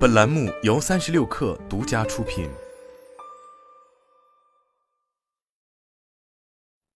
本栏目由三十六氪独家出品。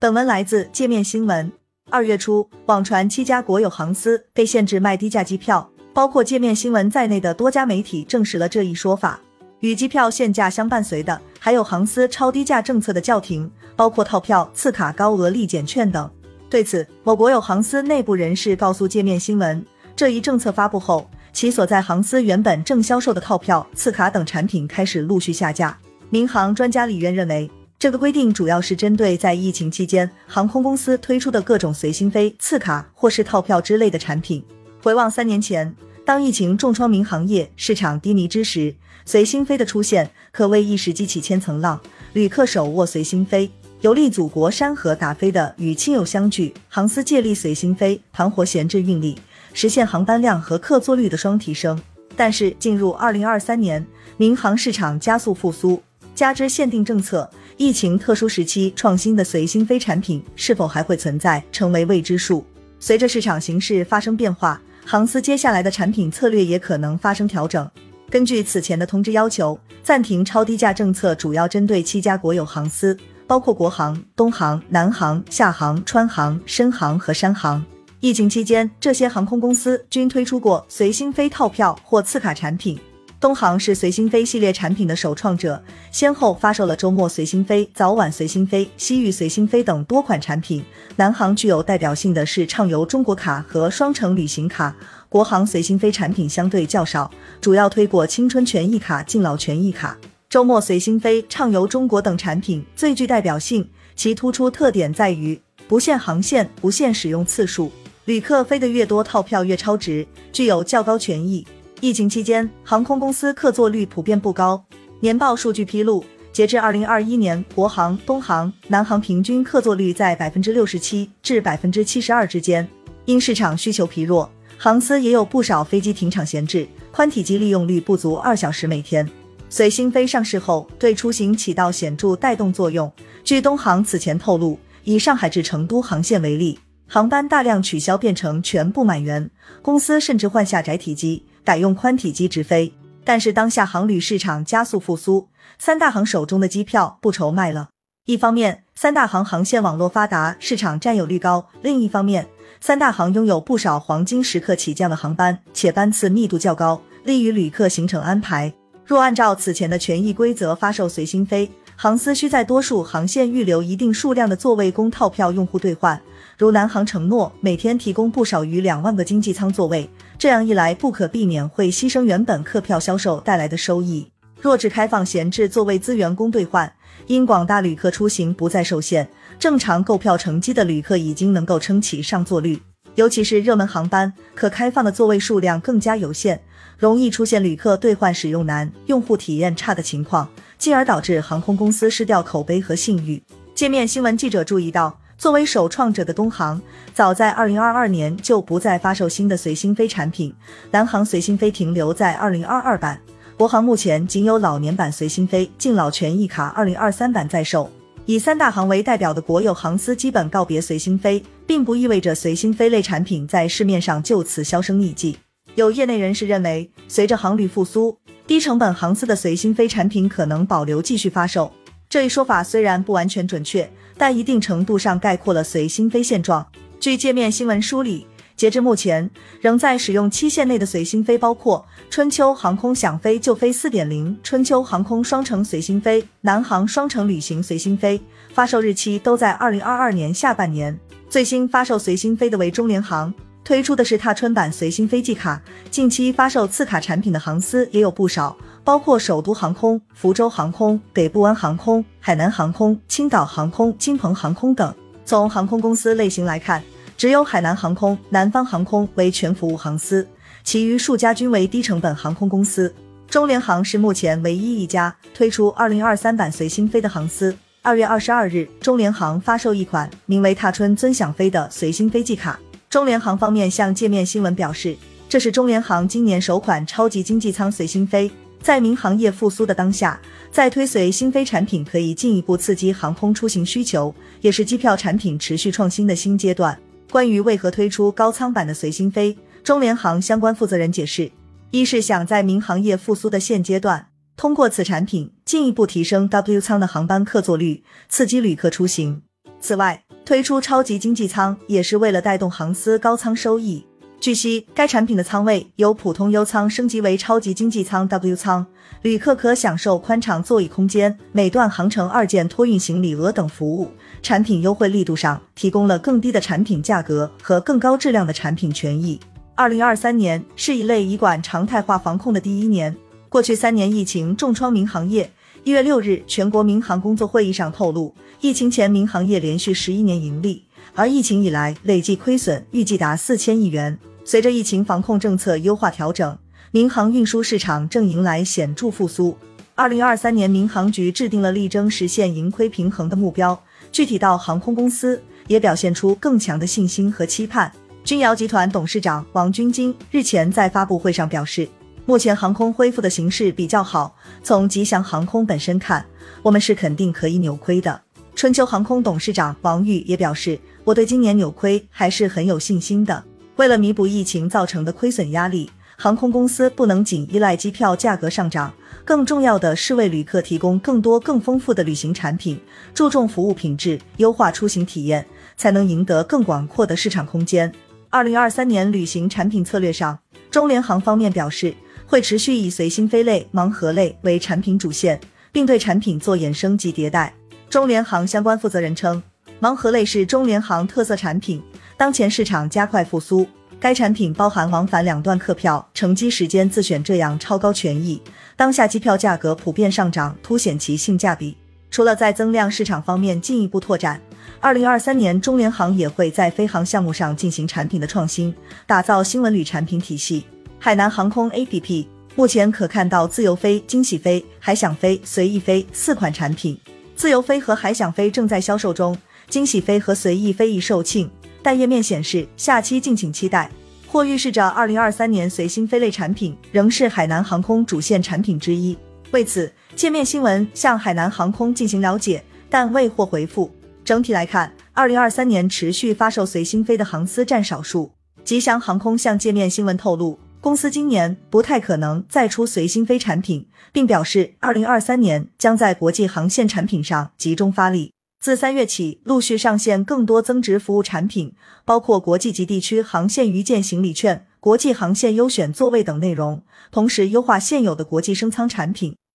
本文来自界面新闻。二月初，网传七家国有航司被限制卖低价机票，包括界面新闻在内的多家媒体证实了这一说法。与机票限价相伴随的，还有航司超低价政策的叫停，包括套票、次卡、高额立减券等。对此，某国有航司内部人士告诉界面新闻，这一政策发布后，其所在航司原本正销售的套票、次卡等产品开始陆续下架。民航专家李渊认为，这个规定主要是针对在疫情期间航空公司推出的各种随心飞、次卡或是套票之类的产品。回望三年前，当疫情重创民航业、市场低迷之时，随心飞的出现可谓一时激起千层浪，旅客手握随心飞。游历祖国山河打飞的与亲友相聚，航司借力随心飞，盘活闲置运力，实现航班量和客座率的双提升。但是进入二零二三年，民航市场加速复苏，加之限定政策、疫情特殊时期创新的随心飞产品是否还会存在，成为未知数。随着市场形势发生变化，航司接下来的产品策略也可能发生调整。根据此前的通知要求，暂停超低价政策主要针对七家国有航司。包括国航、东航、南航、厦航、川航、深航和山航。疫情期间，这些航空公司均推出过随心飞套票或次卡产品。东航是随心飞系列产品的首创者，先后发售了周末随心飞、早晚随心飞、西域随心飞等多款产品。南航具有代表性的是畅游中国卡和双程旅行卡。国航随心飞产品相对较少，主要推过青春权益卡、敬老权益卡。周末随心飞、畅游中国等产品最具代表性，其突出特点在于不限航线、不限使用次数，旅客飞得越多，套票越超值，具有较高权益。疫情期间，航空公司客座率普遍不高。年报数据披露，截至二零二一年，国航、东航、南航平均客座率在百分之六十七至百分之七十二之间。因市场需求疲弱，航司也有不少飞机停场闲置，宽体机利用率不足二小时每天。随心飞上市后，对出行起到显著带动作用。据东航此前透露，以上海至成都航线为例，航班大量取消变成全部满员，公司甚至换下窄体机，改用宽体机直飞。但是当下航旅市场加速复苏，三大行手中的机票不愁卖了。一方面，三大行航线网络发达，市场占有率高；另一方面，三大行拥有不少黄金时刻起降的航班，且班次密度较高，利于旅客行程安排。若按照此前的权益规则发售随心飞，航司需在多数航线预留一定数量的座位供套票用户兑换。如南航承诺每天提供不少于两万个经济舱座位，这样一来不可避免会牺牲原本客票销售带来的收益。若只开放闲置座位资源供兑换，因广大旅客出行不再受限，正常购票乘机的旅客已经能够撑起上座率。尤其是热门航班，可开放的座位数量更加有限，容易出现旅客兑换使用难、用户体验差的情况，进而导致航空公司失掉口碑和信誉。界面新闻记者注意到，作为首创者的东航，早在二零二二年就不再发售新的随心飞产品，南航随心飞停留在二零二二版，国航目前仅有老年版随心飞敬老权益卡二零二三版在售。以三大行为代表的国有航司基本告别随心飞，并不意味着随心飞类产品在市面上就此销声匿迹。有业内人士认为，随着航旅复苏，低成本航司的随心飞产品可能保留继续发售。这一说法虽然不完全准确，但一定程度上概括了随心飞现状。据界面新闻梳理。截至目前，仍在使用期限内的随心飞包括春秋航空想飞就飞四点零、春秋航空双城随心飞、南航双城旅行随心飞，发售日期都在二零二二年下半年。最新发售随心飞的为中联航，推出的是踏春版随心飞季卡。近期发售次卡产品的航司也有不少，包括首都航空、福州航空、北部湾航空、海南航空、青岛航空、金鹏航空等。从航空公司类型来看。只有海南航空、南方航空为全服务航司，其余数家均为低成本航空公司。中联航是目前唯一一家推出二零二三版随心飞的航司。二月二十二日，中联航发售一款名为“踏春尊享飞”的随心飞机卡。中联航方面向界面新闻表示，这是中联航今年首款超级经济舱随心飞。在民航业复苏的当下，再推随心飞产品，可以进一步刺激航空出行需求，也是机票产品持续创新的新阶段。关于为何推出高舱版的随心飞，中联航相关负责人解释，一是想在民航业复苏的现阶段，通过此产品进一步提升 W 舱的航班客座率，刺激旅客出行。此外，推出超级经济舱也是为了带动航司高舱收益。据悉，该产品的舱位由普通优舱升级为超级经济舱 W 舱，旅客可享受宽敞座椅空间、每段航程二件托运行李额等服务。产品优惠力度上提供了更低的产品价格和更高质量的产品权益。二零二三年是一类医管常态化防控的第一年。过去三年疫情重创民航业。一月六日，全国民航工作会议上透露，疫情前民航业连续十一年盈利，而疫情以来累计亏损预计达四千亿元。随着疫情防控政策优化调整，民航运输市场正迎来显著复苏。二零二三年，民航局制定了力争实现盈亏平衡的目标，具体到航空公司也表现出更强的信心和期盼。君瑶集团董事长王军金日前在发布会上表示，目前航空恢复的形势比较好，从吉祥航空本身看，我们是肯定可以扭亏的。春秋航空董事长王玉也表示，我对今年扭亏还是很有信心的。为了弥补疫情造成的亏损压力，航空公司不能仅依赖机票价格上涨，更重要的是为旅客提供更多更丰富的旅行产品，注重服务品质，优化出行体验，才能赢得更广阔的市场空间。二零二三年旅行产品策略上，中联航方面表示会持续以随心飞类、盲盒类为产品主线，并对产品做衍生及迭代。中联航相关负责人称，盲盒类是中联航特色产品。当前市场加快复苏，该产品包含往返两段客票、乘机时间自选这样超高权益。当下机票价格普遍上涨，凸显其性价比。除了在增量市场方面进一步拓展，二零二三年中联航也会在飞航项目上进行产品的创新，打造新文旅产品体系。海南航空 APP 目前可看到自由飞、惊喜飞、海想飞、随意飞四款产品，自由飞和海想飞正在销售中，惊喜飞和随意飞已售罄。但页面显示，下期敬请期待，或预示着二零二三年随心飞类产品仍是海南航空主线产品之一。为此，界面新闻向海南航空进行了解，但未获回复。整体来看，二零二三年持续发售随心飞的航司占少数。吉祥航空向界面新闻透露，公司今年不太可能再出随心飞产品，并表示二零二三年将在国际航线产品上集中发力。自三月起，陆续上线更多增值服务产品，包括国际及地区航线余件行李券、国际航线优选座位等内容，同时优化现有的国际升舱产品。